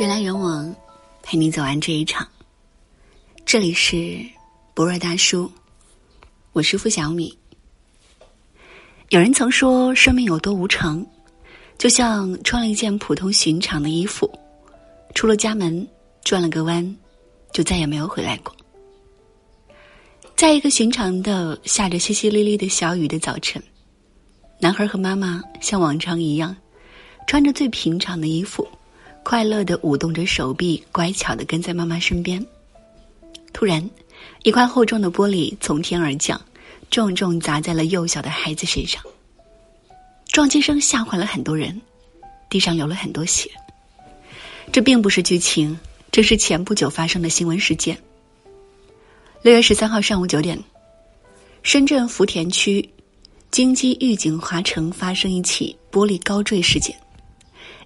人来人往，陪你走完这一场。这里是博若大叔，我是付小米。有人曾说，生命有多无常，就像穿了一件普通寻常的衣服，出了家门，转了个弯，就再也没有回来过。在一个寻常的下着淅淅沥沥的小雨的早晨，男孩和妈妈像往常一样，穿着最平常的衣服。快乐的舞动着手臂，乖巧的跟在妈妈身边。突然，一块厚重的玻璃从天而降，重重砸在了幼小的孩子身上。撞击声吓坏了很多人，地上流了很多血。这并不是剧情，这是前不久发生的新闻事件。六月十三号上午九点，深圳福田区京基御景华城发生一起玻璃高坠事件。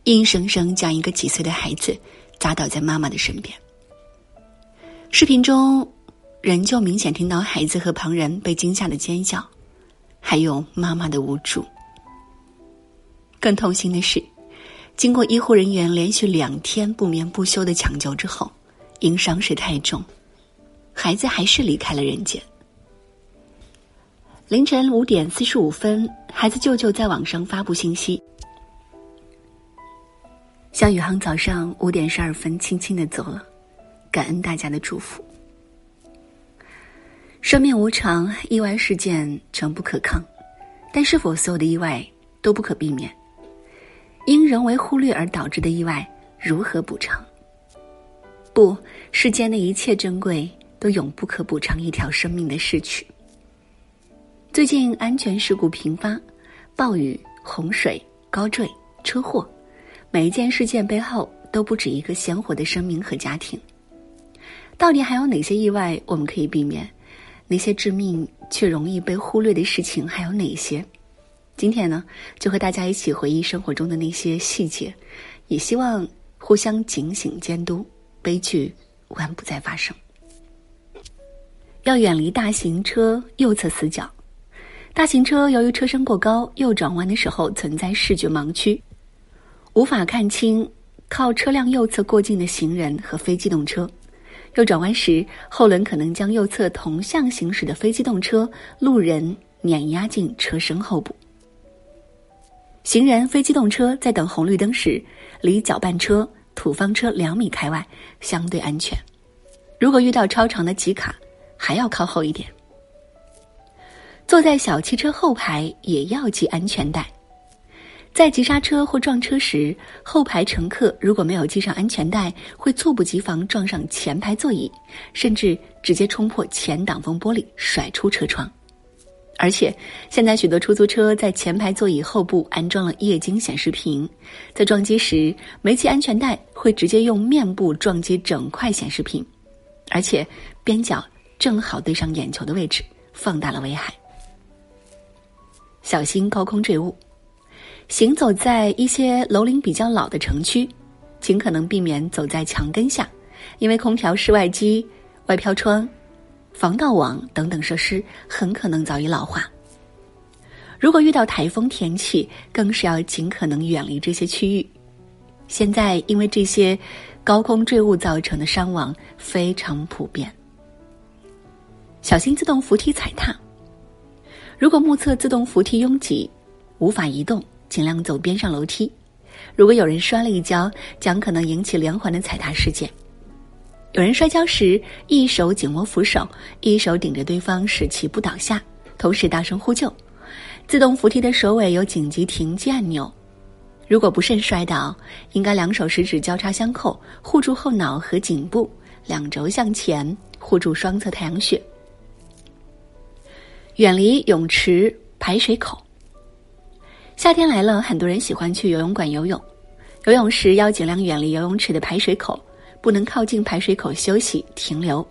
硬生生将一个几岁的孩子砸倒在妈妈的身边。视频中，仍旧明显听到孩子和旁人被惊吓的尖叫，还有妈妈的无助。更痛心的是，经过医护人员连续两天不眠不休的抢救之后，因伤势太重，孩子还是离开了人间。凌晨五点四十五分，孩子舅舅在网上发布信息。向宇航早上五点十二分轻轻的走了，感恩大家的祝福。生命无常，意外事件诚不可抗，但是否所有的意外都不可避免？因人为忽略而导致的意外，如何补偿？不，世间的一切珍贵都永不可补偿一条生命的逝去。最近安全事故频发，暴雨、洪水、高坠、车祸。每一件事件背后都不止一个鲜活的生命和家庭。到底还有哪些意外我们可以避免？那些致命却容易被忽略的事情还有哪些？今天呢，就和大家一起回忆生活中的那些细节，也希望互相警醒监督，悲剧万不再发生。要远离大型车右侧死角。大型车由于车身过高，右转弯的时候存在视觉盲区。无法看清靠车辆右侧过境的行人和非机动车，右转弯时后轮可能将右侧同向行驶的非机动车、路人碾压进车身后部。行人、非机动车在等红绿灯时，离搅拌车、土方车两米开外，相对安全。如果遇到超长的急卡，还要靠后一点。坐在小汽车后排也要系安全带。在急刹车或撞车时，后排乘客如果没有系上安全带，会猝不及防撞上前排座椅，甚至直接冲破前挡风玻璃，甩出车窗。而且，现在许多出租车在前排座椅后部安装了液晶显示屏，在撞击时没系安全带，会直接用面部撞击整块显示屏，而且边角正好对上眼球的位置，放大了危害。小心高空坠物。行走在一些楼龄比较老的城区，尽可能避免走在墙根下，因为空调室外机、外飘窗、防盗网等等设施很可能早已老化。如果遇到台风天气，更是要尽可能远离这些区域。现在因为这些高空坠物造成的伤亡非常普遍，小心自动扶梯踩踏。如果目测自动扶梯拥挤，无法移动。尽量走边上楼梯，如果有人摔了一跤，将可能引起连环的踩踏事件。有人摔跤时，一手紧握扶手，一手顶着对方，使其不倒下，同时大声呼救。自动扶梯的首尾有紧急停机按钮。如果不慎摔倒，应该两手食指交叉相扣，护住后脑和颈部，两肘向前，护住双侧太阳穴。远离泳池、排水口。夏天来了，很多人喜欢去游泳馆游泳。游泳时要尽量远离游泳池的排水口，不能靠近排水口休息停留。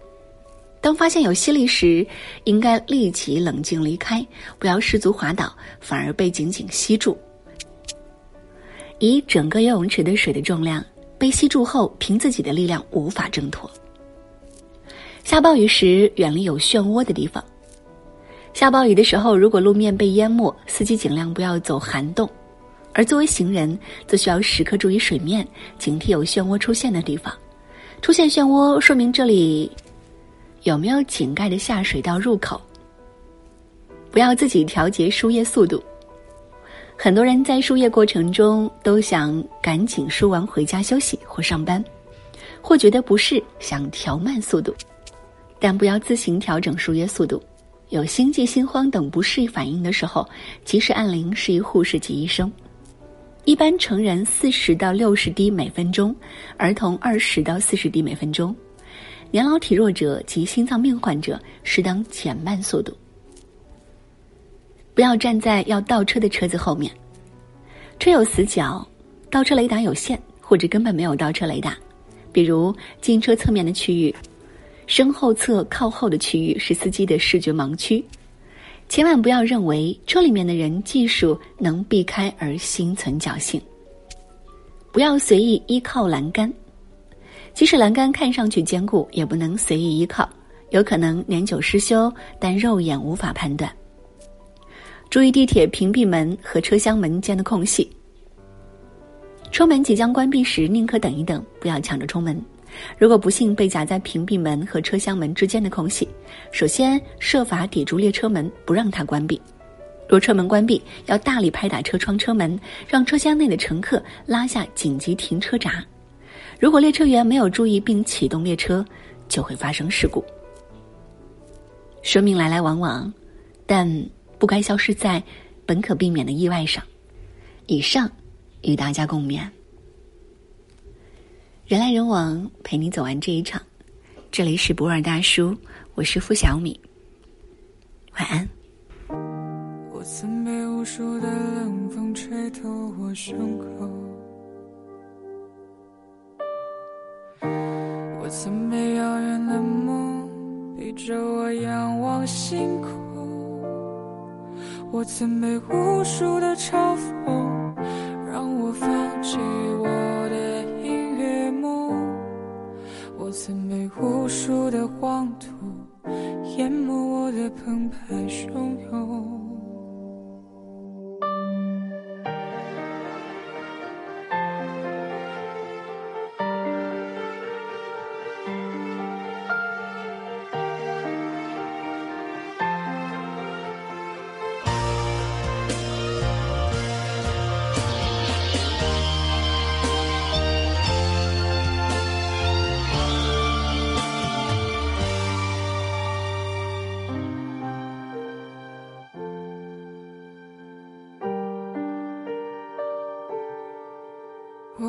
当发现有吸力时，应该立即冷静离开，不要失足滑倒，反而被紧紧吸住。以整个游泳池的水的重量被吸住后，凭自己的力量无法挣脱。下暴雨时，远离有漩涡的地方。下暴雨的时候，如果路面被淹没，司机尽量不要走涵洞。而作为行人，则需要时刻注意水面，警惕有漩涡出现的地方。出现漩涡，说明这里有没有井盖的下水道入口。不要自己调节输液速度。很多人在输液过程中都想赶紧输完回家休息或上班，或觉得不适想调慢速度，但不要自行调整输液速度。有心悸、心慌等不适反应的时候，及时按铃示意护士及医生。一般成人四十到六十滴每分钟，儿童二十到四十滴每分钟，年老体弱者及心脏病患者适当减慢速度。不要站在要倒车的车子后面，车有死角，倒车雷达有限，或者根本没有倒车雷达。比如进车侧面的区域，身后侧靠后的区域是司机的视觉盲区。千万不要认为车里面的人技术能避开而心存侥幸。不要随意依靠栏杆，即使栏杆看上去坚固，也不能随意依靠，有可能年久失修，但肉眼无法判断。注意地铁屏蔽门和车厢门间的空隙。车门即将关闭时，宁可等一等，不要抢着冲门。如果不幸被夹在屏蔽门和车厢门之间的空隙，首先设法抵住列车门，不让它关闭。若车门关闭，要大力拍打车窗、车门，让车厢内的乘客拉下紧急停车闸。如果列车员没有注意并启动列车，就会发生事故。生命来来往往，但不该消失在本可避免的意外上。以上与大家共勉。人来人往，陪你走完这一场。这里是博尔大叔，我是付小米。晚安。我曾被无数的冷风吹透我胸口，我曾被遥远的梦逼着我仰望星空，我曾被无数的嘲讽让我放弃无数的黄土淹没我的澎湃汹涌。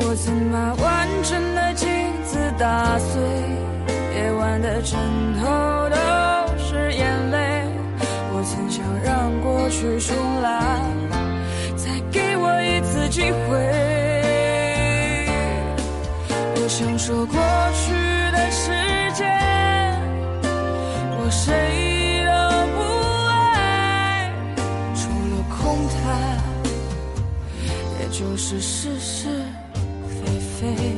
我曾把完整的镜子打碎，夜晚的枕头都是眼泪。我曾想让过去重来，再给我一次机会。我想说过去的时间，我谁都不爱，除了空谈，也就是事实。face.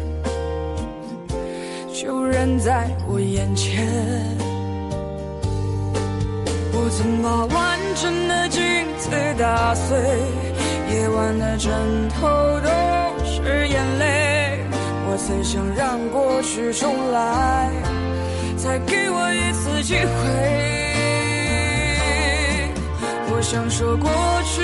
就扔在我眼前。我曾把完整的镜子打碎。夜晚的枕头都是眼泪，我曾想让过去重来，再给我一次机会。我想说过去